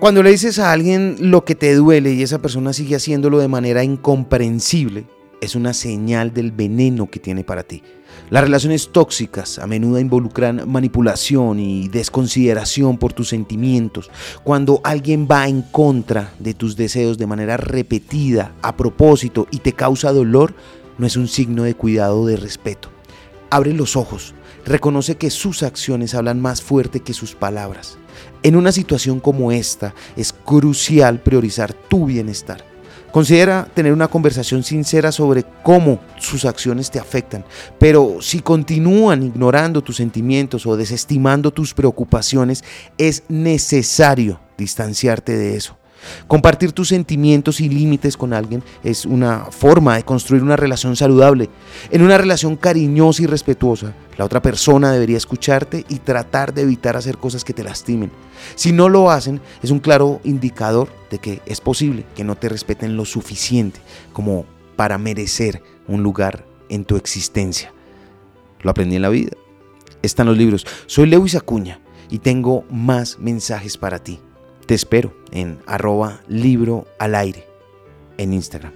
Cuando le dices a alguien lo que te duele y esa persona sigue haciéndolo de manera incomprensible, es una señal del veneno que tiene para ti. Las relaciones tóxicas a menudo involucran manipulación y desconsideración por tus sentimientos. Cuando alguien va en contra de tus deseos de manera repetida, a propósito, y te causa dolor, no es un signo de cuidado o de respeto. Abre los ojos, reconoce que sus acciones hablan más fuerte que sus palabras. En una situación como esta es crucial priorizar tu bienestar. Considera tener una conversación sincera sobre cómo sus acciones te afectan, pero si continúan ignorando tus sentimientos o desestimando tus preocupaciones, es necesario distanciarte de eso. Compartir tus sentimientos y límites con alguien es una forma de construir una relación saludable. En una relación cariñosa y respetuosa, la otra persona debería escucharte y tratar de evitar hacer cosas que te lastimen. Si no lo hacen, es un claro indicador de que es posible que no te respeten lo suficiente como para merecer un lugar en tu existencia. Lo aprendí en la vida. Están los libros. Soy Lewis Acuña y tengo más mensajes para ti. Te espero en arroba libro al aire en Instagram.